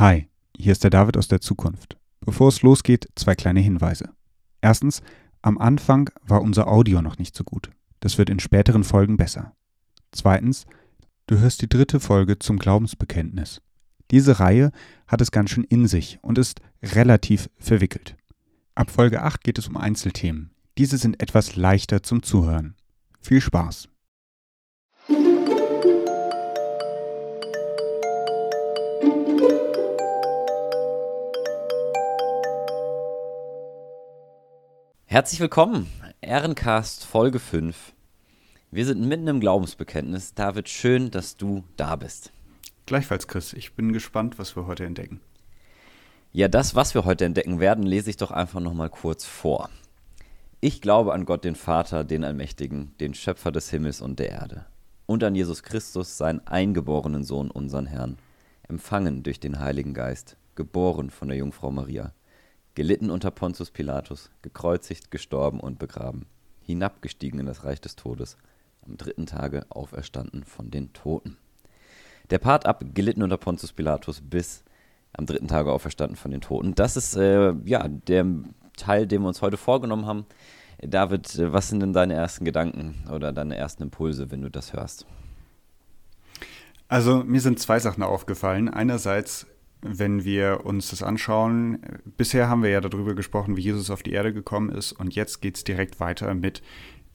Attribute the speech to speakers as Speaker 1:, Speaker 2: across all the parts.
Speaker 1: Hi, hier ist der David aus der Zukunft. Bevor es losgeht, zwei kleine Hinweise. Erstens, am Anfang war unser Audio noch nicht so gut. Das wird in späteren Folgen besser. Zweitens, du hörst die dritte Folge zum Glaubensbekenntnis. Diese Reihe hat es ganz schön in sich und ist relativ verwickelt. Ab Folge 8 geht es um Einzelthemen. Diese sind etwas leichter zum Zuhören. Viel Spaß!
Speaker 2: Herzlich willkommen, Ehrencast Folge 5. Wir sind mitten im Glaubensbekenntnis. David, schön, dass du da bist.
Speaker 1: Gleichfalls, Chris. Ich bin gespannt, was wir heute entdecken.
Speaker 2: Ja, das, was wir heute entdecken werden, lese ich doch einfach nochmal kurz vor. Ich glaube an Gott, den Vater, den Allmächtigen, den Schöpfer des Himmels und der Erde. Und an Jesus Christus, seinen eingeborenen Sohn, unseren Herrn, empfangen durch den Heiligen Geist, geboren von der Jungfrau Maria gelitten unter Pontius Pilatus, gekreuzigt, gestorben und begraben, hinabgestiegen in das Reich des Todes, am dritten Tage auferstanden von den Toten. Der Part ab, gelitten unter Pontius Pilatus bis am dritten Tage auferstanden von den Toten. Das ist äh, ja der Teil, den wir uns heute vorgenommen haben. David, was sind denn deine ersten Gedanken oder deine ersten Impulse, wenn du das hörst?
Speaker 1: Also mir sind zwei Sachen aufgefallen. Einerseits wenn wir uns das anschauen, bisher haben wir ja darüber gesprochen, wie Jesus auf die Erde gekommen ist und jetzt geht es direkt weiter mit,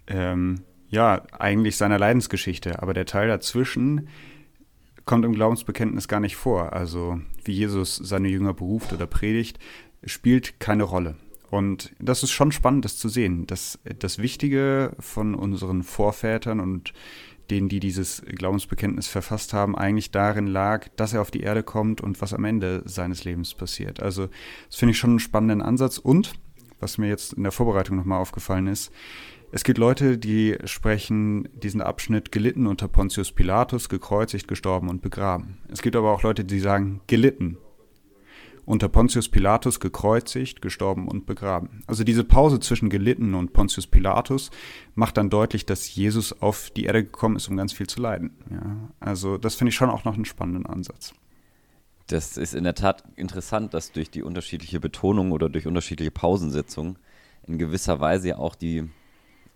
Speaker 1: ähm, ja, eigentlich seiner Leidensgeschichte. Aber der Teil dazwischen kommt im Glaubensbekenntnis gar nicht vor. Also wie Jesus seine Jünger beruft oder predigt, spielt keine Rolle. Und das ist schon spannend, das zu sehen. dass das Wichtige von unseren Vorvätern und denen, die dieses Glaubensbekenntnis verfasst haben, eigentlich darin lag, dass er auf die Erde kommt und was am Ende seines Lebens passiert. Also das finde ich schon einen spannenden Ansatz. Und, was mir jetzt in der Vorbereitung nochmal aufgefallen ist, es gibt Leute, die sprechen diesen Abschnitt gelitten unter Pontius Pilatus, gekreuzigt, gestorben und begraben. Es gibt aber auch Leute, die sagen gelitten unter Pontius Pilatus gekreuzigt, gestorben und begraben. Also diese Pause zwischen gelitten und Pontius Pilatus macht dann deutlich, dass Jesus auf die Erde gekommen ist, um ganz viel zu leiden. Ja, also das finde ich schon auch noch einen spannenden Ansatz.
Speaker 2: Das ist in der Tat interessant, dass durch die unterschiedliche Betonung oder durch unterschiedliche Pausensetzungen in gewisser Weise ja auch die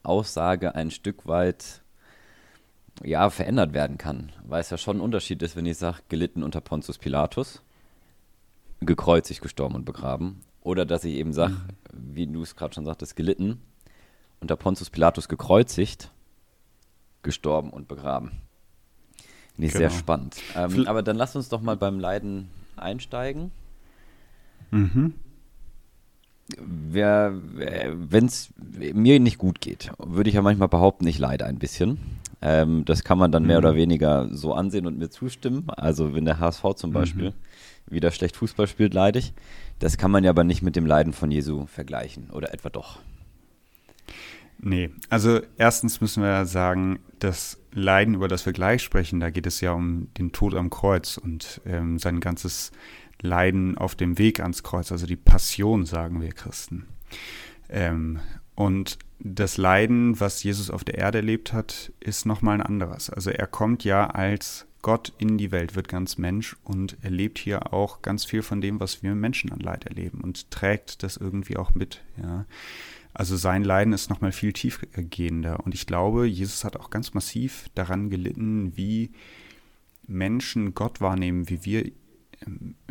Speaker 2: Aussage ein Stück weit ja, verändert werden kann. Weil es ja schon ein Unterschied ist, wenn ich sage, gelitten unter Pontius Pilatus gekreuzigt, gestorben und begraben. Oder dass ich eben sage, mhm. wie du es gerade schon sagtest, gelitten, unter Pontius Pilatus gekreuzigt, gestorben und begraben. Nicht genau. sehr spannend. Ähm, aber dann lass uns doch mal beim Leiden einsteigen. Mhm. Wenn es mir nicht gut geht, würde ich ja manchmal behaupten, ich leide ein bisschen. Ähm, das kann man dann mehr mhm. oder weniger so ansehen und mir zustimmen. Also wenn der HSV zum mhm. Beispiel wieder schlecht Fußball spielt, leide ich. Das kann man ja aber nicht mit dem Leiden von Jesu vergleichen. Oder etwa doch?
Speaker 1: Nee, also erstens müssen wir sagen, das Leiden, über das wir gleich sprechen, da geht es ja um den Tod am Kreuz und ähm, sein ganzes Leiden auf dem Weg ans Kreuz, also die Passion, sagen wir Christen. Ähm, und das Leiden, was Jesus auf der Erde erlebt hat, ist nochmal ein anderes. Also er kommt ja als Gott in die Welt, wird ganz Mensch und erlebt hier auch ganz viel von dem, was wir Menschen an Leid erleben und trägt das irgendwie auch mit. Ja. Also sein Leiden ist nochmal viel tiefgehender. Und ich glaube, Jesus hat auch ganz massiv daran gelitten, wie Menschen Gott wahrnehmen, wie wir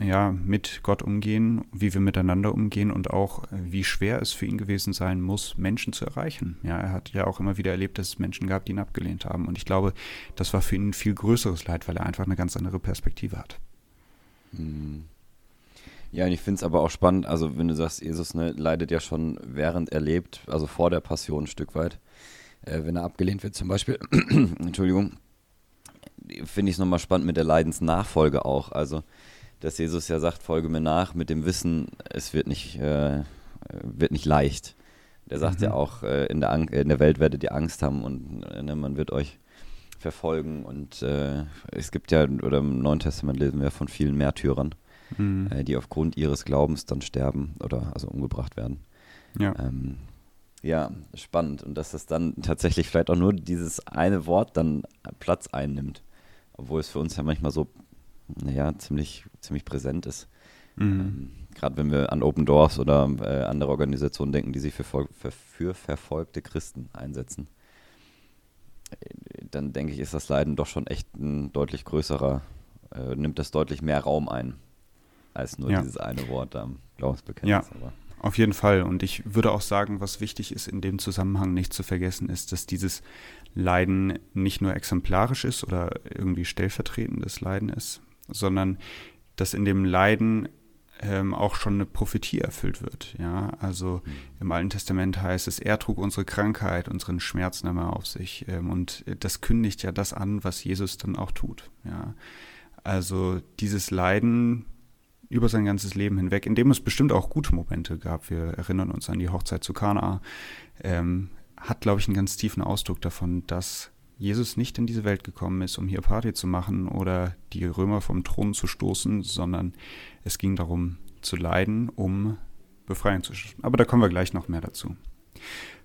Speaker 1: ja, mit Gott umgehen, wie wir miteinander umgehen und auch, wie schwer es für ihn gewesen sein muss, Menschen zu erreichen. Ja, er hat ja auch immer wieder erlebt, dass es Menschen gab, die ihn abgelehnt haben. Und ich glaube, das war für ihn ein viel größeres Leid, weil er einfach eine ganz andere Perspektive hat.
Speaker 2: Hm. Ja, und ich finde es aber auch spannend, also wenn du sagst, Jesus ne, leidet ja schon während er lebt, also vor der Passion ein Stück weit. Äh, wenn er abgelehnt wird zum Beispiel, Entschuldigung, finde ich es nochmal spannend mit der Leidensnachfolge auch. Also dass Jesus ja sagt, folge mir nach mit dem Wissen, es wird nicht, äh, wird nicht leicht. Der sagt mhm. ja auch, äh, in, der in der Welt werdet ihr Angst haben und äh, ne, man wird euch verfolgen. Und äh, es gibt ja, oder im Neuen Testament lesen wir von vielen Märtyrern, mhm. Äh, die aufgrund ihres Glaubens dann sterben oder also umgebracht werden. Ja. Ähm, ja, spannend. Und dass das dann tatsächlich vielleicht auch nur dieses eine Wort dann Platz einnimmt. Obwohl es für uns ja manchmal so naja, ziemlich, ziemlich präsent ist. Mhm. Ähm, Gerade wenn wir an Open Doors oder äh, andere Organisationen denken, die sich für, für, für verfolgte Christen einsetzen, äh, dann denke ich, ist das Leiden doch schon echt ein deutlich größerer, äh, nimmt das deutlich mehr Raum ein, als nur ja. dieses eine Wort am Glaubensbekenntnis.
Speaker 1: Ja. Aber. Auf jeden Fall. Und ich würde auch sagen, was wichtig ist in dem Zusammenhang nicht zu vergessen, ist, dass dieses Leiden nicht nur exemplarisch ist oder irgendwie stellvertretendes Leiden ist, sondern dass in dem Leiden ähm, auch schon eine Prophetie erfüllt wird. Ja, also mhm. im Alten Testament heißt es, er trug unsere Krankheit, unseren Schmerz nahm er auf sich. Ähm, und das kündigt ja das an, was Jesus dann auch tut. Ja, also dieses Leiden über sein ganzes Leben hinweg, in dem es bestimmt auch gute Momente gab. Wir erinnern uns an die Hochzeit zu Kana. Ähm, hat, glaube ich, einen ganz tiefen Ausdruck davon, dass Jesus nicht in diese Welt gekommen ist, um hier Party zu machen oder die Römer vom Thron zu stoßen, sondern es ging darum zu leiden, um Befreiung zu schaffen. Aber da kommen wir gleich noch mehr dazu.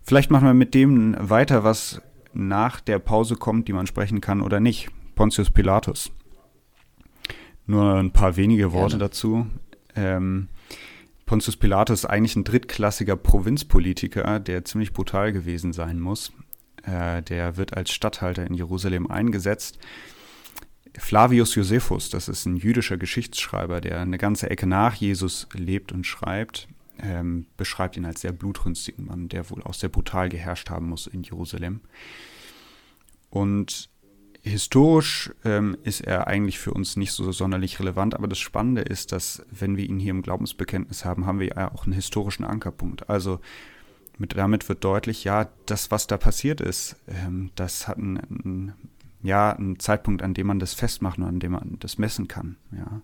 Speaker 1: Vielleicht machen wir mit dem weiter, was nach der Pause kommt, die man sprechen kann oder nicht. Pontius Pilatus. Nur ein paar wenige Worte Gerne. dazu. Ähm, Pontius Pilatus ist eigentlich ein drittklassiger Provinzpolitiker, der ziemlich brutal gewesen sein muss. Äh, der wird als Statthalter in Jerusalem eingesetzt. Flavius Josephus, das ist ein jüdischer Geschichtsschreiber, der eine ganze Ecke nach Jesus lebt und schreibt, ähm, beschreibt ihn als sehr blutrünstigen Mann, der wohl auch sehr brutal geherrscht haben muss in Jerusalem. Und historisch ähm, ist er eigentlich für uns nicht so sonderlich relevant, aber das Spannende ist, dass wenn wir ihn hier im Glaubensbekenntnis haben, haben wir ja auch einen historischen Ankerpunkt. Also mit, damit wird deutlich, ja, das, was da passiert ist, ähm, das hat einen, einen, ja, einen Zeitpunkt, an dem man das festmachen und an dem man das messen kann. Ja.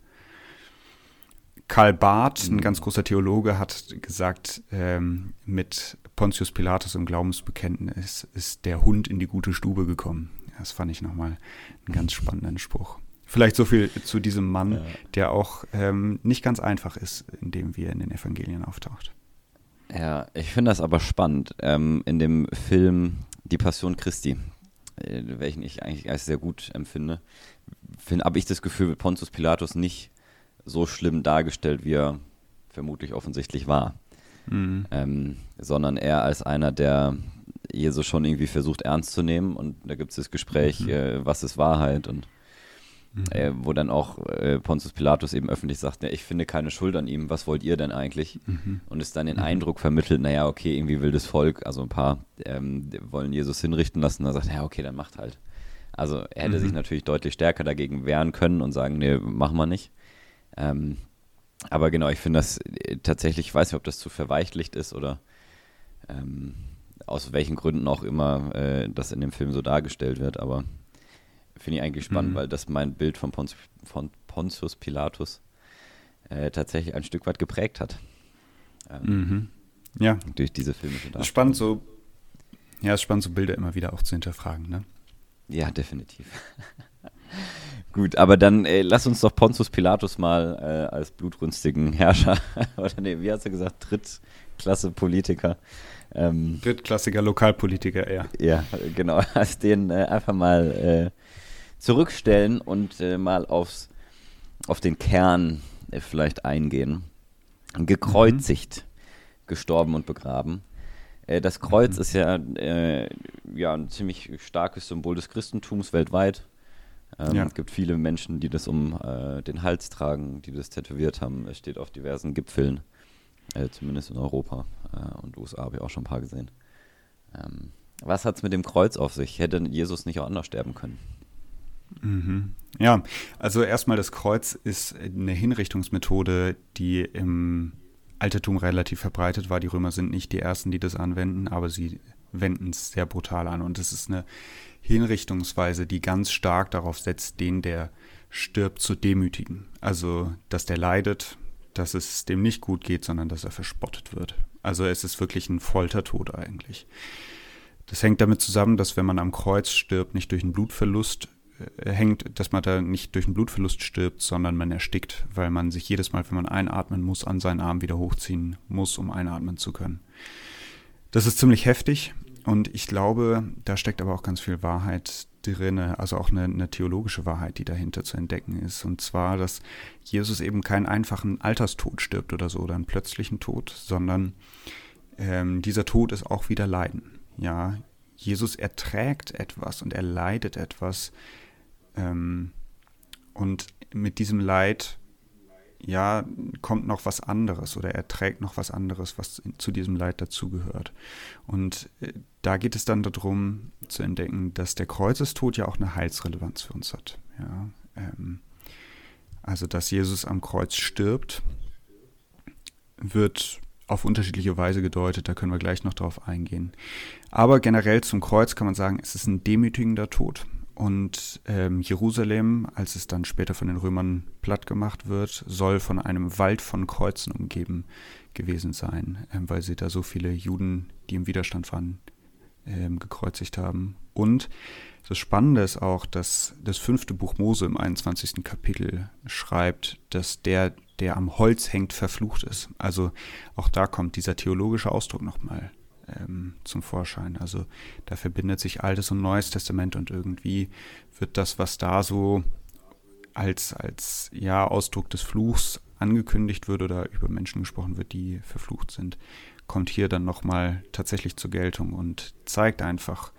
Speaker 1: Karl Barth, ein mhm. ganz großer Theologe, hat gesagt, ähm, mit Pontius Pilatus im Glaubensbekenntnis ist der Hund in die gute Stube gekommen. Das fand ich nochmal einen ganz spannenden Spruch. Vielleicht so viel zu diesem Mann, ja. der auch ähm, nicht ganz einfach ist, indem wir in den Evangelien auftaucht.
Speaker 2: Ja, ich finde das aber spannend. Ähm, in dem Film Die Passion Christi, äh, welchen ich eigentlich als sehr gut empfinde, habe ich das Gefühl, wird Pontius Pilatus nicht so schlimm dargestellt, wie er vermutlich offensichtlich war. Mhm. Ähm, sondern eher als einer, der Jesus schon irgendwie versucht ernst zu nehmen. Und da gibt es das Gespräch, mhm. äh, was ist Wahrheit und Mhm. Äh, wo dann auch äh, Pontius Pilatus eben öffentlich sagt, ja, ich finde keine Schuld an ihm, was wollt ihr denn eigentlich? Mhm. Und es dann den mhm. Eindruck vermittelt, naja, okay, irgendwie will das Volk, also ein paar ähm, wollen Jesus hinrichten lassen, dann sagt er, ja, okay, dann macht halt. Also er hätte sich mhm. natürlich deutlich stärker dagegen wehren können und sagen, nee, machen wir nicht. Ähm, aber genau, ich finde das äh, tatsächlich, ich weiß nicht, ob das zu verweichlicht ist oder ähm, aus welchen Gründen auch immer äh, das in dem Film so dargestellt wird, aber Finde ich eigentlich spannend, mhm. weil das mein Bild von, Ponz, von Pontius Pilatus äh, tatsächlich ein Stück weit geprägt hat.
Speaker 1: Ähm, mhm. Ja.
Speaker 2: Durch diese filmische
Speaker 1: Darstellung. Spannend so, ja, es ist spannend, so Bilder immer wieder auch zu hinterfragen, ne?
Speaker 2: Ja, definitiv. Gut, aber dann äh, lass uns doch Pontius Pilatus mal äh, als blutrünstigen Herrscher, oder nee, wie hast du gesagt, Drittklasse Politiker.
Speaker 1: Ähm, Drittklassiger Lokalpolitiker, ja.
Speaker 2: Ja, genau, als den äh, einfach mal äh, zurückstellen und äh, mal aufs, auf den Kern äh, vielleicht eingehen. Gekreuzigt, mhm. gestorben und begraben. Äh, das Kreuz mhm. ist ja, äh, ja ein ziemlich starkes Symbol des Christentums weltweit. Ähm, ja. Es gibt viele Menschen, die das um äh, den Hals tragen, die das tätowiert haben. Es steht auf diversen Gipfeln, äh, zumindest in Europa und USA habe ich auch schon ein paar gesehen. Ähm, was hat es mit dem Kreuz auf sich? Hätte Jesus nicht auch anders sterben können?
Speaker 1: Mhm. Ja, also erstmal das Kreuz ist eine Hinrichtungsmethode, die im Altertum relativ verbreitet war. Die Römer sind nicht die ersten, die das anwenden, aber sie wenden es sehr brutal an. Und es ist eine Hinrichtungsweise, die ganz stark darauf setzt, den, der stirbt, zu demütigen. Also, dass der leidet, dass es dem nicht gut geht, sondern dass er verspottet wird. Also es ist wirklich ein Foltertod eigentlich. Das hängt damit zusammen, dass wenn man am Kreuz stirbt, nicht durch einen Blutverlust hängt, dass man da nicht durch einen Blutverlust stirbt, sondern man erstickt, weil man sich jedes Mal, wenn man einatmen muss, an seinen Arm wieder hochziehen muss, um einatmen zu können. Das ist ziemlich heftig und ich glaube, da steckt aber auch ganz viel Wahrheit drin, also auch eine, eine, theologische Wahrheit, die dahinter zu entdecken ist. Und zwar, dass Jesus eben keinen einfachen Alterstod stirbt oder so, oder einen plötzlichen Tod, sondern ähm, dieser Tod ist auch wieder Leiden. Ja, Jesus erträgt etwas und er leidet etwas. Ähm, und mit diesem Leid, ja, kommt noch was anderes oder er trägt noch was anderes, was zu diesem Leid dazugehört. Und äh, da geht es dann darum zu entdecken, dass der Kreuzestod ja auch eine Heilsrelevanz für uns hat. Ja, ähm, also, dass Jesus am Kreuz stirbt, wird auf unterschiedliche Weise gedeutet, da können wir gleich noch drauf eingehen. Aber generell zum Kreuz kann man sagen, es ist ein demütigender Tod. Und ähm, Jerusalem, als es dann später von den Römern platt gemacht wird, soll von einem Wald von Kreuzen umgeben gewesen sein, ähm, weil sie da so viele Juden, die im Widerstand waren, ähm, gekreuzigt haben. Und das Spannende ist auch, dass das fünfte Buch Mose im 21. Kapitel schreibt, dass der, der am Holz hängt, verflucht ist. Also auch da kommt dieser theologische Ausdruck nochmal ähm, zum Vorschein. Also da verbindet sich Altes und Neues Testament und irgendwie wird das, was da so als, als ja, Ausdruck des Fluchs angekündigt wird oder über Menschen gesprochen wird, die verflucht sind, kommt hier dann nochmal tatsächlich zur Geltung und zeigt einfach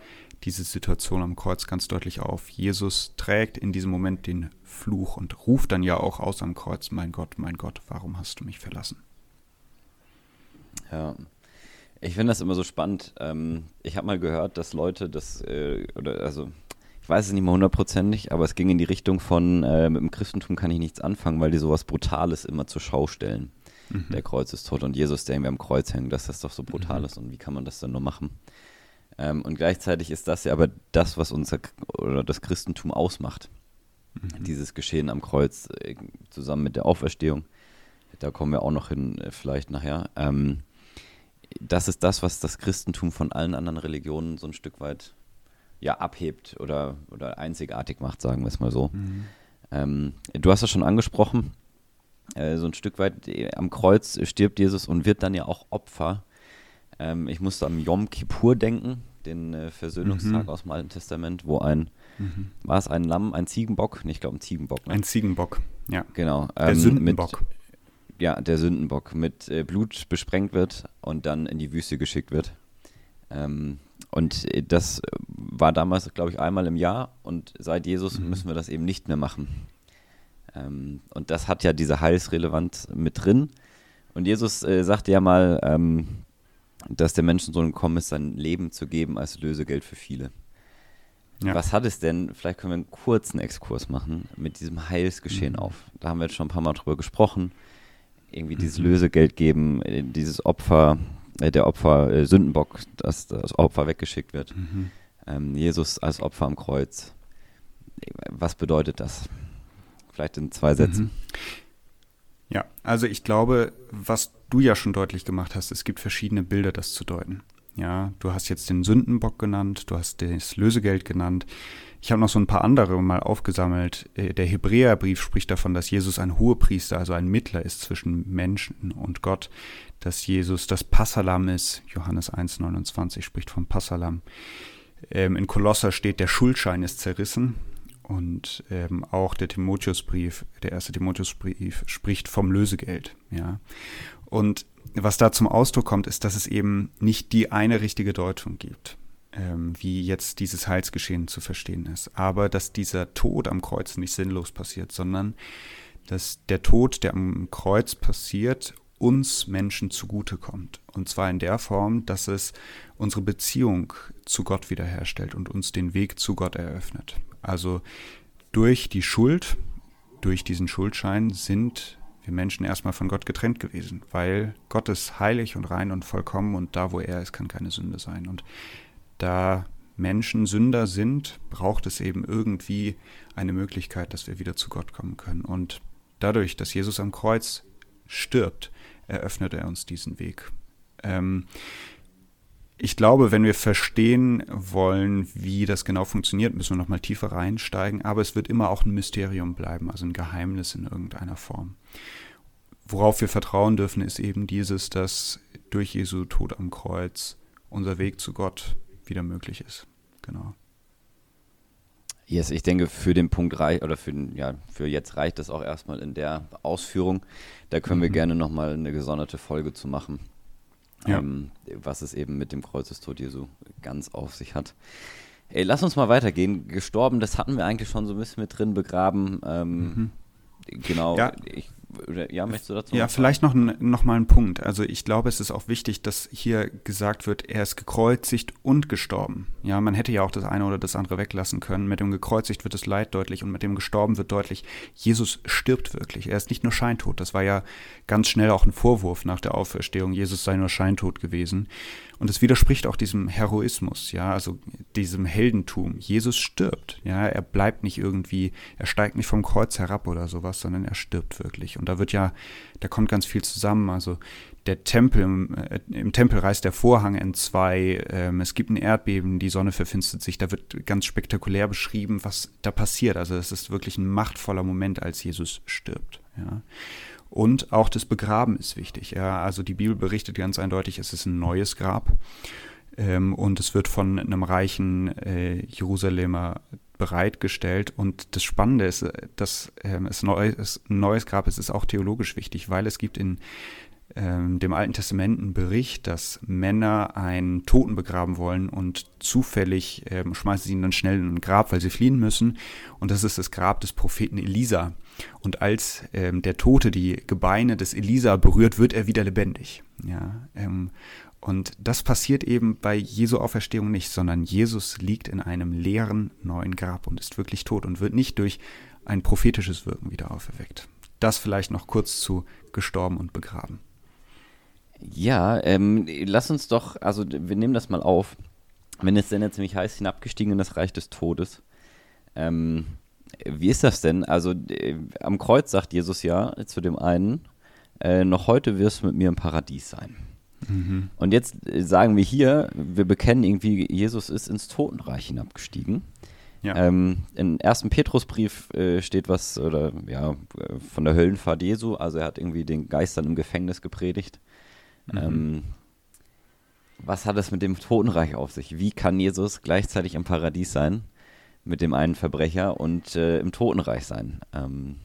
Speaker 1: diese Situation am Kreuz ganz deutlich auf. Jesus trägt in diesem Moment den Fluch und ruft dann ja auch aus am Kreuz, mein Gott, mein Gott, warum hast du mich verlassen?
Speaker 2: Ja, ich finde das immer so spannend. Ähm, ich habe mal gehört, dass Leute das, äh, oder also ich weiß es nicht mal hundertprozentig, aber es ging in die Richtung von, äh, mit dem Christentum kann ich nichts anfangen, weil die sowas Brutales immer zur Schau stellen. Mhm. Der Kreuz ist tot und Jesus, der irgendwie am Kreuz hängt, dass das doch so brutal mhm. ist und wie kann man das denn nur machen? Ähm, und gleichzeitig ist das ja aber das, was unser oder das Christentum ausmacht. Mhm. Dieses Geschehen am Kreuz äh, zusammen mit der Auferstehung. Da kommen wir auch noch hin, äh, vielleicht nachher. Ähm, das ist das, was das Christentum von allen anderen Religionen so ein Stück weit ja, abhebt oder, oder einzigartig macht, sagen wir es mal so. Mhm. Ähm, du hast es schon angesprochen, äh, so ein Stück weit äh, am Kreuz stirbt Jesus und wird dann ja auch Opfer. Ähm, ich musste am Yom Kippur denken, den äh, Versöhnungstag mhm. aus dem Alten Testament, wo ein, mhm. war es ein Lamm, ein Ziegenbock? Nee, ich glaube ein Ziegenbock.
Speaker 1: Ne? Ein Ziegenbock, ja.
Speaker 2: Genau.
Speaker 1: Ähm, Der Sündenbock.
Speaker 2: Mit, ja, der Sündenbock mit äh, Blut besprengt wird und dann in die Wüste geschickt wird. Ähm, und äh, das war damals, glaube ich, einmal im Jahr und seit Jesus mhm. müssen wir das eben nicht mehr machen. Ähm, und das hat ja diese Heilsrelevanz mit drin. Und Jesus äh, sagte ja mal, ähm, dass der Menschensohn gekommen ist, sein Leben zu geben als Lösegeld für viele. Ja. Was hat es denn, vielleicht können wir einen kurzen Exkurs machen, mit diesem Heilsgeschehen mhm. auf? Da haben wir jetzt schon ein paar Mal drüber gesprochen irgendwie dieses mhm. Lösegeld geben, äh, dieses Opfer, äh, der Opfer, äh, Sündenbock, dass das Opfer weggeschickt wird. Mhm. Ähm, Jesus als Opfer am Kreuz. Was bedeutet das? Vielleicht in zwei Sätzen. Mhm.
Speaker 1: Ja, also ich glaube, was du ja schon deutlich gemacht hast, es gibt verschiedene Bilder, das zu deuten. Ja, du hast jetzt den Sündenbock genannt, du hast das Lösegeld genannt. Ich habe noch so ein paar andere mal aufgesammelt. Äh, der Hebräerbrief spricht davon, dass Jesus ein Hohepriester, also ein Mittler ist zwischen Menschen und Gott, dass Jesus das Passalam ist. Johannes 1,29 spricht vom Passalam. Ähm, in Kolosser steht, der Schuldschein ist zerrissen. Und ähm, auch der Timotheusbrief, der erste Timotheusbrief, spricht vom Lösegeld. Ja. Und was da zum Ausdruck kommt, ist, dass es eben nicht die eine richtige Deutung gibt ähm, wie jetzt dieses Heilsgeschehen zu verstehen ist. Aber dass dieser Tod am Kreuz nicht sinnlos passiert, sondern dass der Tod, der am Kreuz passiert, uns Menschen zugutekommt. Und zwar in der Form, dass es unsere Beziehung zu Gott wiederherstellt und uns den Weg zu Gott eröffnet. Also durch die Schuld, durch diesen Schuldschein sind wir Menschen erstmal von Gott getrennt gewesen, weil Gott ist heilig und rein und vollkommen und da, wo er ist, kann keine Sünde sein. Und da Menschen Sünder sind, braucht es eben irgendwie eine Möglichkeit, dass wir wieder zu Gott kommen können. Und dadurch, dass Jesus am Kreuz stirbt, eröffnet er uns diesen Weg. Ähm, ich glaube, wenn wir verstehen wollen, wie das genau funktioniert, müssen wir nochmal tiefer reinsteigen, aber es wird immer auch ein Mysterium bleiben, also ein Geheimnis in irgendeiner Form. Worauf wir vertrauen dürfen, ist eben dieses, dass durch Jesu Tod am Kreuz unser Weg zu Gott wieder möglich ist. Genau.
Speaker 2: Yes, ich denke, für den Punkt reicht, oder für, ja, für jetzt reicht es auch erstmal in der Ausführung. Da können mhm. wir gerne nochmal eine gesonderte Folge zu machen, ja. ähm, was es eben mit dem Kreuzestod Jesu ganz auf sich hat. Ey, lass uns mal weitergehen. Gestorben, das hatten wir eigentlich schon so ein bisschen mit drin begraben. Ähm, mhm. Genau.
Speaker 1: Ja. Ich ja, möchtest du dazu? Ja, vielleicht noch, noch mal ein Punkt. Also ich glaube, es ist auch wichtig, dass hier gesagt wird, er ist gekreuzigt und gestorben. Ja, man hätte ja auch das eine oder das andere weglassen können. Mit dem gekreuzigt wird das Leid deutlich und mit dem gestorben wird deutlich, Jesus stirbt wirklich. Er ist nicht nur scheintot. Das war ja ganz schnell auch ein Vorwurf nach der Auferstehung. Jesus sei nur scheintot gewesen. Und es widerspricht auch diesem Heroismus, ja, also diesem Heldentum. Jesus stirbt, ja, er bleibt nicht irgendwie, er steigt nicht vom Kreuz herab oder sowas, sondern er stirbt wirklich. Und da wird ja, da kommt ganz viel zusammen. Also der Tempel, im, äh, im Tempel reißt der Vorhang in zwei, ähm, es gibt ein Erdbeben, die Sonne verfinstert sich, da wird ganz spektakulär beschrieben, was da passiert. Also es ist wirklich ein machtvoller Moment, als Jesus stirbt, ja. Und auch das Begraben ist wichtig. Ja, also die Bibel berichtet ganz eindeutig, es ist ein neues Grab. Ähm, und es wird von einem reichen äh, Jerusalemer bereitgestellt. Und das Spannende ist, dass ähm, es ein neues Grab ist, ist auch theologisch wichtig, weil es gibt in ähm, dem Alten Testament einen Bericht, dass Männer einen Toten begraben wollen und zufällig ähm, schmeißen sie ihn dann schnell in ein Grab, weil sie fliehen müssen. Und das ist das Grab des Propheten Elisa. Und als ähm, der Tote die Gebeine des Elisa berührt, wird er wieder lebendig. Ja, ähm, und das passiert eben bei Jesu Auferstehung nicht, sondern Jesus liegt in einem leeren neuen Grab und ist wirklich tot und wird nicht durch ein prophetisches Wirken wieder auferweckt. Das vielleicht noch kurz zu gestorben und begraben.
Speaker 2: Ja, ähm, lass uns doch, also wir nehmen das mal auf. Wenn es denn jetzt nämlich heißt, hinabgestiegen in das Reich des Todes, ähm, wie ist das denn? Also äh, am Kreuz sagt Jesus ja zu dem einen, äh, noch heute wirst du mit mir im Paradies sein. Mhm. Und jetzt äh, sagen wir hier, wir bekennen irgendwie, Jesus ist ins Totenreich hinabgestiegen. Ja. Ähm, Im ersten Petrusbrief äh, steht was oder ja von der Höllenfahrt Jesu. Also er hat irgendwie den Geistern im Gefängnis gepredigt. Mhm. Ähm, was hat es mit dem Totenreich auf sich? Wie kann Jesus gleichzeitig im Paradies sein? mit dem einen Verbrecher und äh, im Totenreich sein. Ähm,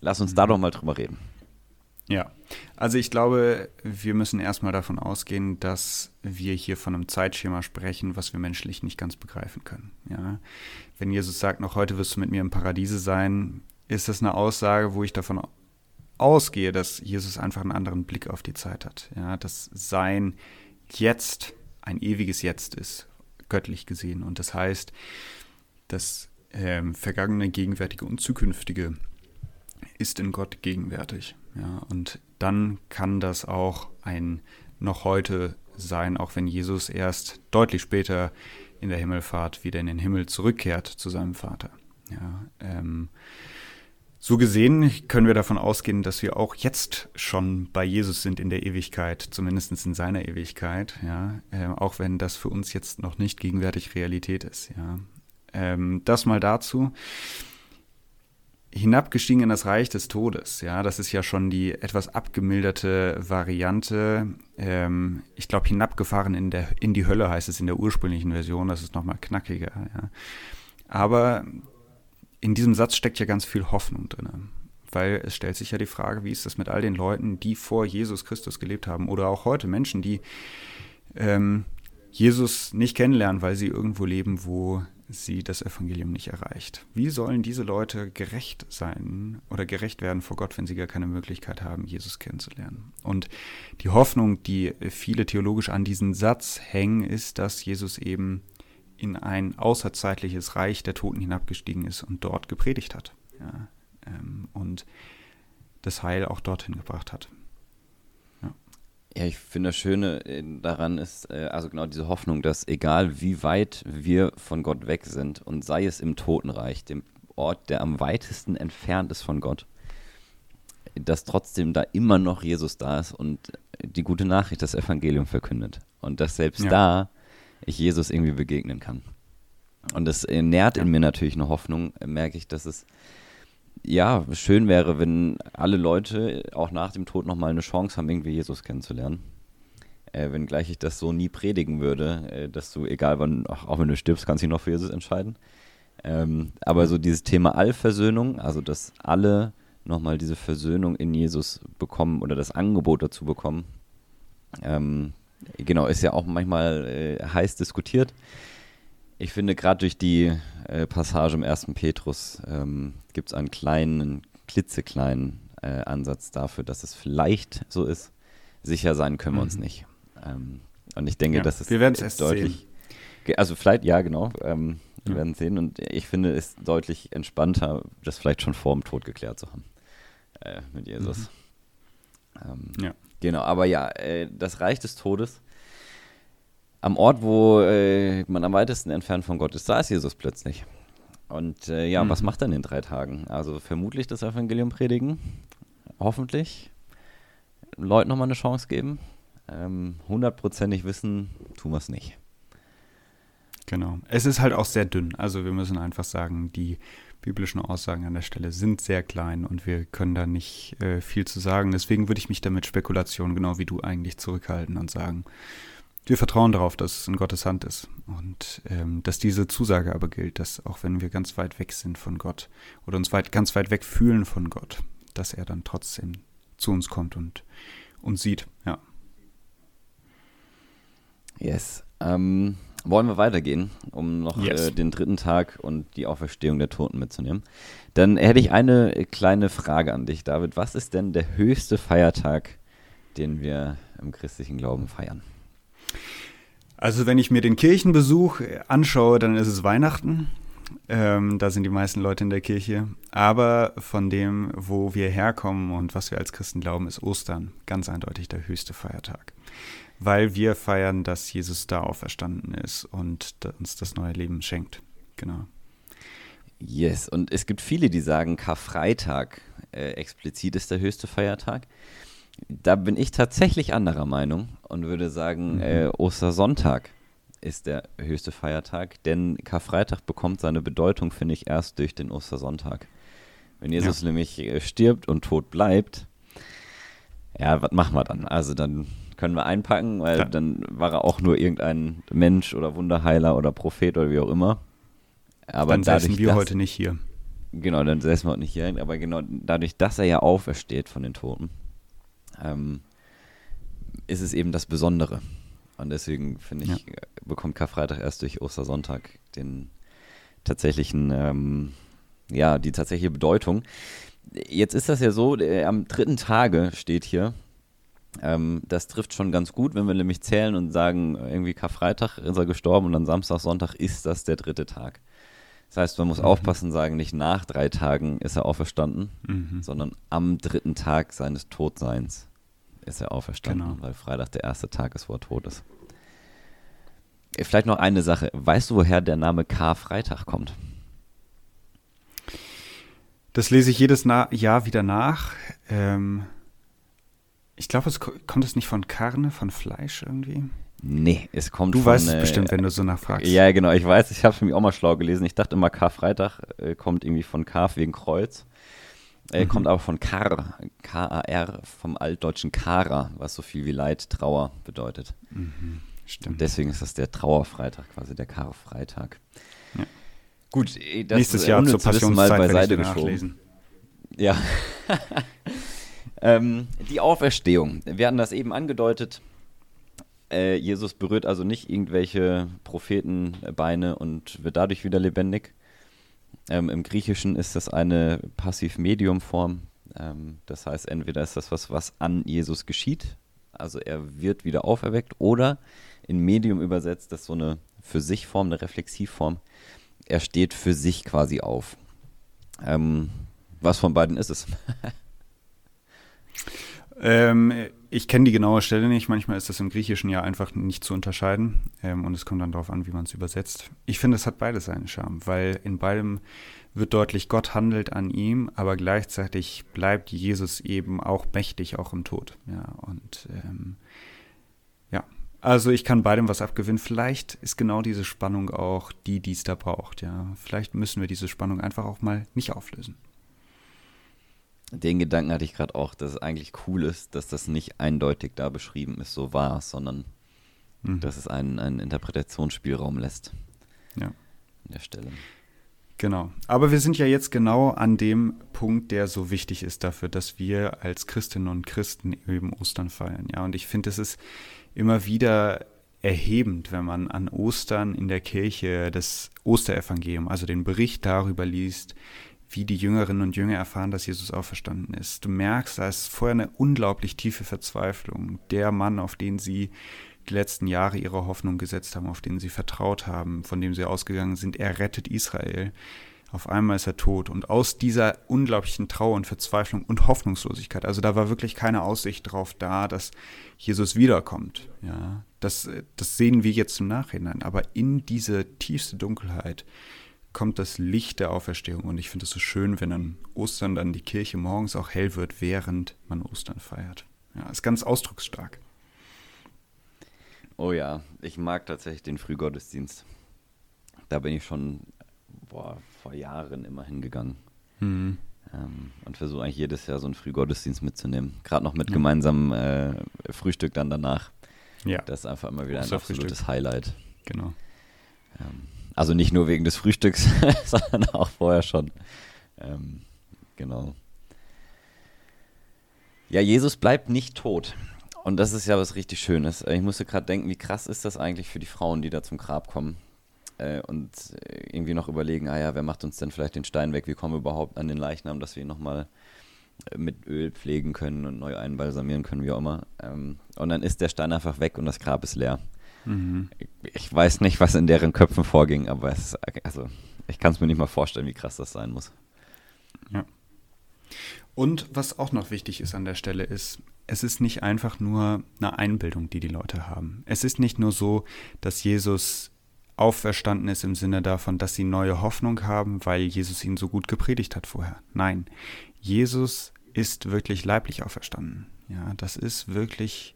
Speaker 2: lass uns mhm. da doch mal drüber reden.
Speaker 1: Ja, also ich glaube, wir müssen erstmal davon ausgehen, dass wir hier von einem Zeitschema sprechen, was wir menschlich nicht ganz begreifen können. Ja? Wenn Jesus sagt, noch heute wirst du mit mir im Paradiese sein, ist das eine Aussage, wo ich davon ausgehe, dass Jesus einfach einen anderen Blick auf die Zeit hat. Ja? Dass sein Jetzt ein ewiges Jetzt ist, göttlich gesehen. Und das heißt, das ähm, Vergangene, Gegenwärtige und Zukünftige ist in Gott gegenwärtig. Ja, und dann kann das auch ein noch heute sein, auch wenn Jesus erst deutlich später in der Himmelfahrt wieder in den Himmel zurückkehrt zu seinem Vater. Ja, ähm, so gesehen können wir davon ausgehen, dass wir auch jetzt schon bei Jesus sind in der Ewigkeit, zumindest in seiner Ewigkeit, ja, äh, auch wenn das für uns jetzt noch nicht gegenwärtig Realität ist, ja. Ähm, das mal dazu. Hinabgestiegen in das Reich des Todes, ja, das ist ja schon die etwas abgemilderte Variante. Ähm, ich glaube, hinabgefahren in, der, in die Hölle heißt es in der ursprünglichen Version, das ist nochmal knackiger, ja. Aber in diesem Satz steckt ja ganz viel Hoffnung drin. Weil es stellt sich ja die Frage, wie ist das mit all den Leuten, die vor Jesus Christus gelebt haben oder auch heute Menschen, die ähm, Jesus nicht kennenlernen, weil sie irgendwo leben, wo sie das Evangelium nicht erreicht. Wie sollen diese Leute gerecht sein oder gerecht werden vor Gott, wenn sie gar keine Möglichkeit haben, Jesus kennenzulernen? Und die Hoffnung, die viele theologisch an diesen Satz hängen, ist, dass Jesus eben in ein außerzeitliches Reich der Toten hinabgestiegen ist und dort gepredigt hat. Ja, ähm, und das Heil auch dorthin gebracht hat.
Speaker 2: Ja, ich finde das Schöne äh, daran ist, äh, also genau diese Hoffnung, dass egal wie weit wir von Gott weg sind und sei es im Totenreich, dem Ort, der am weitesten entfernt ist von Gott, dass trotzdem da immer noch Jesus da ist und die gute Nachricht, das Evangelium verkündet. Und dass selbst ja. da ich Jesus irgendwie begegnen kann. Und das äh, nährt in mir natürlich eine Hoffnung, merke ich, dass es ja, schön wäre, wenn alle Leute auch nach dem Tod nochmal eine Chance haben, irgendwie Jesus kennenzulernen. Äh, wenngleich ich das so nie predigen würde, äh, dass du, egal wann, auch, wenn du stirbst, kannst du dich noch für Jesus entscheiden. Ähm, aber so dieses Thema Allversöhnung, also dass alle nochmal diese Versöhnung in Jesus bekommen oder das Angebot dazu bekommen, ähm, genau, ist ja auch manchmal äh, heiß diskutiert. Ich finde, gerade durch die äh, Passage im ersten Petrus ähm, gibt es einen kleinen, klitzekleinen äh, Ansatz dafür, dass es vielleicht so ist. Sicher sein können wir uns mhm. nicht. Ähm, und ich denke, ja, das ist
Speaker 1: wir werden es deutlich.
Speaker 2: Sehen. Also vielleicht, ja, genau. Ähm, wir ja. werden sehen. Und ich finde es deutlich entspannter, das vielleicht schon vor dem Tod geklärt zu haben. Äh, mit Jesus. Mhm. Ähm, ja. Genau, aber ja, äh, das Reich des Todes am Ort, wo äh, man am weitesten entfernt von Gott ist, da ist Jesus plötzlich. Und äh, ja, mhm. was macht er in den drei Tagen? Also vermutlich das Evangelium predigen, hoffentlich, Leuten nochmal eine Chance geben. Ähm, hundertprozentig wissen, tun wir es nicht.
Speaker 1: Genau. Es ist halt auch sehr dünn. Also wir müssen einfach sagen, die biblischen Aussagen an der Stelle sind sehr klein und wir können da nicht äh, viel zu sagen. Deswegen würde ich mich damit Spekulation genau wie du eigentlich zurückhalten und sagen, wir vertrauen darauf, dass es in Gottes Hand ist und ähm, dass diese Zusage aber gilt, dass auch wenn wir ganz weit weg sind von Gott oder uns weit, ganz weit weg fühlen von Gott, dass er dann trotzdem zu uns kommt und uns sieht. Ja.
Speaker 2: Yes. Ähm, wollen wir weitergehen, um noch yes. äh, den dritten Tag und die Auferstehung der Toten mitzunehmen? Dann hätte ich eine kleine Frage an dich, David. Was ist denn der höchste Feiertag, den wir im christlichen Glauben feiern?
Speaker 1: Also wenn ich mir den Kirchenbesuch anschaue, dann ist es Weihnachten. Ähm, da sind die meisten Leute in der Kirche. Aber von dem, wo wir herkommen und was wir als Christen glauben, ist Ostern ganz eindeutig der höchste Feiertag. Weil wir feiern, dass Jesus da auferstanden ist und uns das neue Leben schenkt. Genau.
Speaker 2: Yes, und es gibt viele, die sagen, Karfreitag äh, explizit ist der höchste Feiertag. Da bin ich tatsächlich anderer Meinung und würde sagen, mhm. äh, Ostersonntag ist der höchste Feiertag, denn Karfreitag bekommt seine Bedeutung, finde ich, erst durch den Ostersonntag. Wenn Jesus ja. nämlich äh, stirbt und tot bleibt, ja, was machen wir dann? Also dann können wir einpacken, weil ja. dann war er auch nur irgendein Mensch oder Wunderheiler oder Prophet oder wie auch immer.
Speaker 1: Aber dann dadurch, wir dass, heute nicht hier.
Speaker 2: Genau, dann säßen wir heute nicht hier. Aber genau dadurch, dass er ja aufersteht von den Toten, ähm, ist es eben das Besondere. Und deswegen finde ich, ja. bekommt Karfreitag erst durch Ostersonntag den tatsächlichen, ähm, ja, die tatsächliche Bedeutung. Jetzt ist das ja so, der, am dritten Tage steht hier, ähm, das trifft schon ganz gut, wenn wir nämlich zählen und sagen, irgendwie Karfreitag ist er gestorben und dann Samstag, Sonntag ist das der dritte Tag. Das heißt, man muss mhm. aufpassen, sagen, nicht nach drei Tagen ist er auferstanden, mhm. sondern am dritten Tag seines Todseins ist er auferstanden, genau. weil Freitag der erste Tag ist, wo er tot ist. Vielleicht noch eine Sache. Weißt du, woher der Name Karfreitag kommt?
Speaker 1: Das lese ich jedes Na Jahr wieder nach. Ähm, ich glaube, es kommt es nicht von Karne, von Fleisch irgendwie?
Speaker 2: Nee, es kommt
Speaker 1: du
Speaker 2: von.
Speaker 1: Du weißt es bestimmt, wenn du so nachfragst.
Speaker 2: Ja, genau, ich weiß. Ich habe es mir auch mal schlau gelesen. Ich dachte immer, Karfreitag äh, kommt irgendwie von Kaf wegen Kreuz. Er mhm. kommt aber von Kar, K-A-R, vom altdeutschen Kara, was so viel wie Leid, Trauer bedeutet. Mhm. Stimmt. Und deswegen ist das der Trauerfreitag, quasi der Karfreitag. Ja.
Speaker 1: Gut, äh, das Nächstes Jahr zur Passionszeit mal beiseite geschoben.
Speaker 2: Ja. ähm, die Auferstehung. Wir hatten das eben angedeutet. Äh, Jesus berührt also nicht irgendwelche Prophetenbeine und wird dadurch wieder lebendig, ähm, Im Griechischen ist das eine Passiv-Medium-Form. Ähm, das heißt, entweder ist das was, was an Jesus geschieht, also er wird wieder auferweckt, oder in Medium übersetzt, das ist so eine für sich Form, eine Reflexivform. Er steht für sich quasi auf. Ähm, was von beiden ist es?
Speaker 1: ähm, ich kenne die genaue Stelle nicht. Manchmal ist das im Griechischen ja einfach nicht zu unterscheiden. Ähm, und es kommt dann darauf an, wie man es übersetzt. Ich finde, es hat beides seinen Charme, weil in beidem wird deutlich, Gott handelt an ihm, aber gleichzeitig bleibt Jesus eben auch mächtig, auch im Tod. Ja, und ähm, ja, also ich kann beidem was abgewinnen. Vielleicht ist genau diese Spannung auch die, die es da braucht. Ja, vielleicht müssen wir diese Spannung einfach auch mal nicht auflösen
Speaker 2: den Gedanken hatte ich gerade auch, dass es eigentlich cool ist, dass das nicht eindeutig da beschrieben ist, so war es, sondern mhm. dass es einen, einen Interpretationsspielraum lässt.
Speaker 1: Ja.
Speaker 2: An der Stelle.
Speaker 1: Genau. Aber wir sind ja jetzt genau an dem Punkt, der so wichtig ist dafür, dass wir als Christinnen und Christen eben Ostern feiern. Ja, und ich finde, es ist immer wieder erhebend, wenn man an Ostern in der Kirche das Osterevangelium, also den Bericht darüber liest, wie die Jüngerinnen und Jünger erfahren, dass Jesus auferstanden ist. Du merkst, da ist vorher eine unglaublich tiefe Verzweiflung. Der Mann, auf den sie die letzten Jahre ihre Hoffnung gesetzt haben, auf den sie vertraut haben, von dem sie ausgegangen sind, er rettet Israel. Auf einmal ist er tot. Und aus dieser unglaublichen Trauer und Verzweiflung und Hoffnungslosigkeit, also da war wirklich keine Aussicht drauf da, dass Jesus wiederkommt. Ja, das, das sehen wir jetzt im Nachhinein. Aber in diese tiefste Dunkelheit kommt das Licht der Auferstehung. Und ich finde es so schön, wenn an Ostern dann die Kirche morgens auch hell wird, während man Ostern feiert. Ja, ist ganz ausdrucksstark.
Speaker 2: Oh ja, ich mag tatsächlich den Frühgottesdienst. Da bin ich schon boah, vor Jahren immer hingegangen. Mhm. Ähm, und versuche eigentlich jedes Jahr so einen Frühgottesdienst mitzunehmen. Gerade noch mit ja. gemeinsamem äh, Frühstück dann danach. Ja. Das ist einfach immer wieder ein absolutes Frühstück. Highlight.
Speaker 1: Genau.
Speaker 2: Ähm, also nicht nur wegen des Frühstücks, sondern auch vorher schon. Ähm, genau. Ja, Jesus bleibt nicht tot. Und das ist ja was richtig Schönes. Ich musste gerade denken, wie krass ist das eigentlich für die Frauen, die da zum Grab kommen äh, und irgendwie noch überlegen, ah ja, wer macht uns denn vielleicht den Stein weg? Wie kommen wir überhaupt an den Leichnam, dass wir ihn nochmal äh, mit Öl pflegen können und neu einbalsamieren können, wie auch immer. Ähm, und dann ist der Stein einfach weg und das Grab ist leer. Mhm. Ich, weiß nicht, was in deren Köpfen vorging, aber es, also, ich kann es mir nicht mal vorstellen, wie krass das sein muss.
Speaker 1: Ja. Und was auch noch wichtig ist an der Stelle ist, es ist nicht einfach nur eine Einbildung, die die Leute haben. Es ist nicht nur so, dass Jesus auferstanden ist im Sinne davon, dass sie neue Hoffnung haben, weil Jesus ihnen so gut gepredigt hat vorher. Nein, Jesus ist wirklich leiblich auferstanden. Ja, das ist wirklich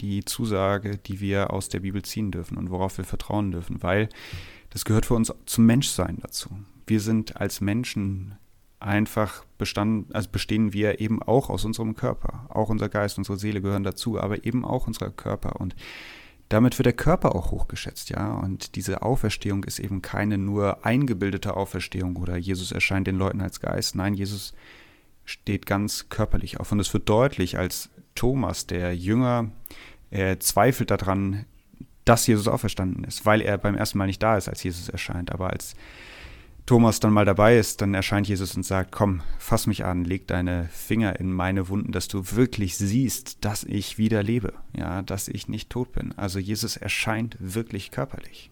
Speaker 1: die Zusage, die wir aus der Bibel ziehen dürfen und worauf wir vertrauen dürfen, weil das gehört für uns zum Menschsein dazu. Wir sind als Menschen einfach bestanden, also bestehen wir eben auch aus unserem Körper. Auch unser Geist, unsere Seele gehören dazu, aber eben auch unser Körper. Und damit wird der Körper auch hochgeschätzt, ja. Und diese Auferstehung ist eben keine nur eingebildete Auferstehung oder Jesus erscheint den Leuten als Geist. Nein, Jesus steht ganz körperlich auf. Und es wird deutlich, als Thomas, der Jünger, er zweifelt daran, dass Jesus auferstanden ist, weil er beim ersten Mal nicht da ist, als Jesus erscheint. Aber als Thomas dann mal dabei ist, dann erscheint Jesus und sagt, komm, fass mich an, leg deine Finger in meine Wunden, dass du wirklich siehst, dass ich wieder lebe, ja, dass ich nicht tot bin. Also Jesus erscheint wirklich körperlich.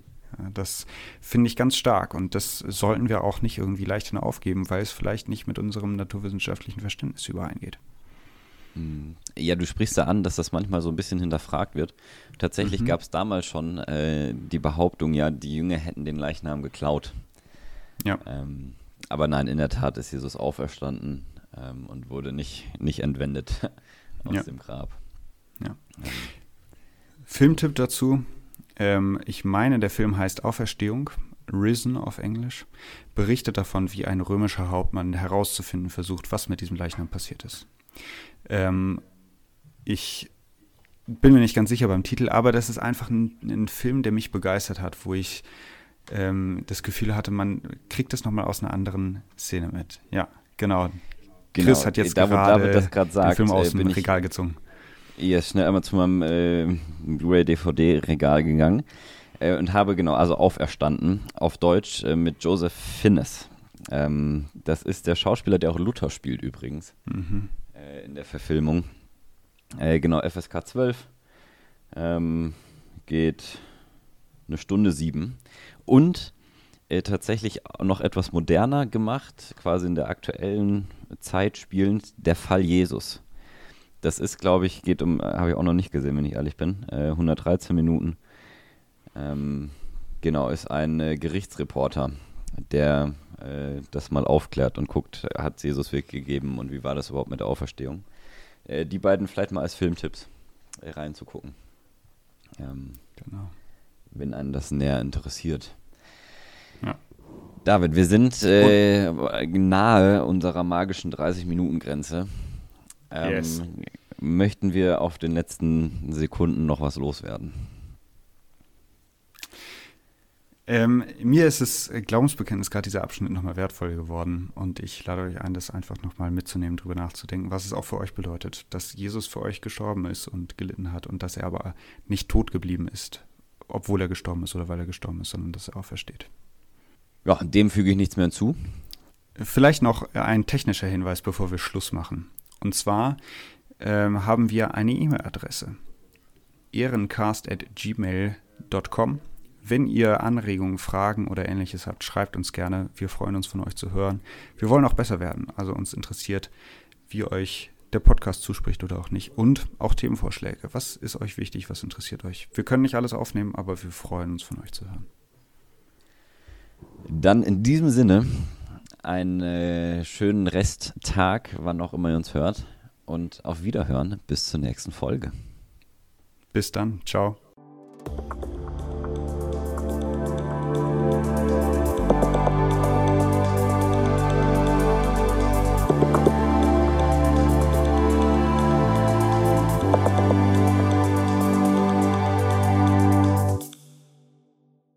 Speaker 1: Das finde ich ganz stark und das sollten wir auch nicht irgendwie leicht aufgeben, weil es vielleicht nicht mit unserem naturwissenschaftlichen Verständnis übereingeht.
Speaker 2: Hm. Ja, du sprichst da an, dass das manchmal so ein bisschen hinterfragt wird. Tatsächlich mhm. gab es damals schon äh, die Behauptung, ja, die Jünger hätten den Leichnam geklaut. Ja. Ähm, aber nein, in der Tat ist Jesus auferstanden ähm, und wurde nicht, nicht entwendet aus ja. dem Grab.
Speaker 1: Ja. Ähm. Filmtipp dazu. Ähm, ich meine, der Film heißt Auferstehung, Risen auf Englisch, berichtet davon, wie ein römischer Hauptmann herauszufinden versucht, was mit diesem Leichnam passiert ist. Ähm, ich bin mir nicht ganz sicher beim Titel, aber das ist einfach ein, ein Film, der mich begeistert hat, wo ich ähm, das Gefühl hatte, man kriegt das nochmal aus einer anderen Szene mit. Ja, genau. genau. Chris hat jetzt da, gerade
Speaker 2: den sagt,
Speaker 1: Film aus äh, dem Regal gezogen.
Speaker 2: Ja, schnell einmal zu meinem äh, Blu-ray-DVD-Regal gegangen äh, und habe genau, also auferstanden, auf Deutsch äh, mit Joseph Finnes. Ähm, das ist der Schauspieler, der auch Luther spielt übrigens mhm. Äh, in der Verfilmung. Äh, genau, FSK 12. Ähm, geht eine Stunde sieben und äh, tatsächlich noch etwas moderner gemacht, quasi in der aktuellen Zeit spielend, der Fall Jesus. Das ist, glaube ich, geht um, äh, habe ich auch noch nicht gesehen, wenn ich ehrlich bin, äh, 113 Minuten. Ähm, genau, ist ein äh, Gerichtsreporter, der äh, das mal aufklärt und guckt, hat es Jesus wirklich gegeben und wie war das überhaupt mit der Auferstehung. Äh, die beiden vielleicht mal als Filmtipps reinzugucken. Ähm, genau. Wenn einen das näher interessiert. Ja. David, wir sind äh, nahe unserer magischen 30-Minuten-Grenze. Ähm, yes. Möchten wir auf den letzten Sekunden noch was loswerden?
Speaker 1: Ähm, mir ist es Glaubensbekenntnis gerade dieser Abschnitt nochmal wertvoll geworden und ich lade euch ein, das einfach nochmal mitzunehmen, darüber nachzudenken, was es auch für euch bedeutet, dass Jesus für euch gestorben ist und gelitten hat und dass er aber nicht tot geblieben ist, obwohl er gestorben ist oder weil er gestorben ist, sondern dass er aufersteht.
Speaker 2: Ja, dem füge ich nichts mehr hinzu.
Speaker 1: Vielleicht noch ein technischer Hinweis, bevor wir Schluss machen. Und zwar ähm, haben wir eine E-Mail-Adresse ehrencast.gmail.com wenn ihr Anregungen, Fragen oder ähnliches habt, schreibt uns gerne. Wir freuen uns von euch zu hören. Wir wollen auch besser werden. Also uns interessiert, wie euch der Podcast zuspricht oder auch nicht. Und auch Themenvorschläge. Was ist euch wichtig? Was interessiert euch? Wir können nicht alles aufnehmen, aber wir freuen uns von euch zu hören.
Speaker 2: Dann in diesem Sinne einen äh, schönen Resttag, wann auch immer ihr uns hört. Und auf Wiederhören bis zur nächsten Folge.
Speaker 1: Bis dann. Ciao.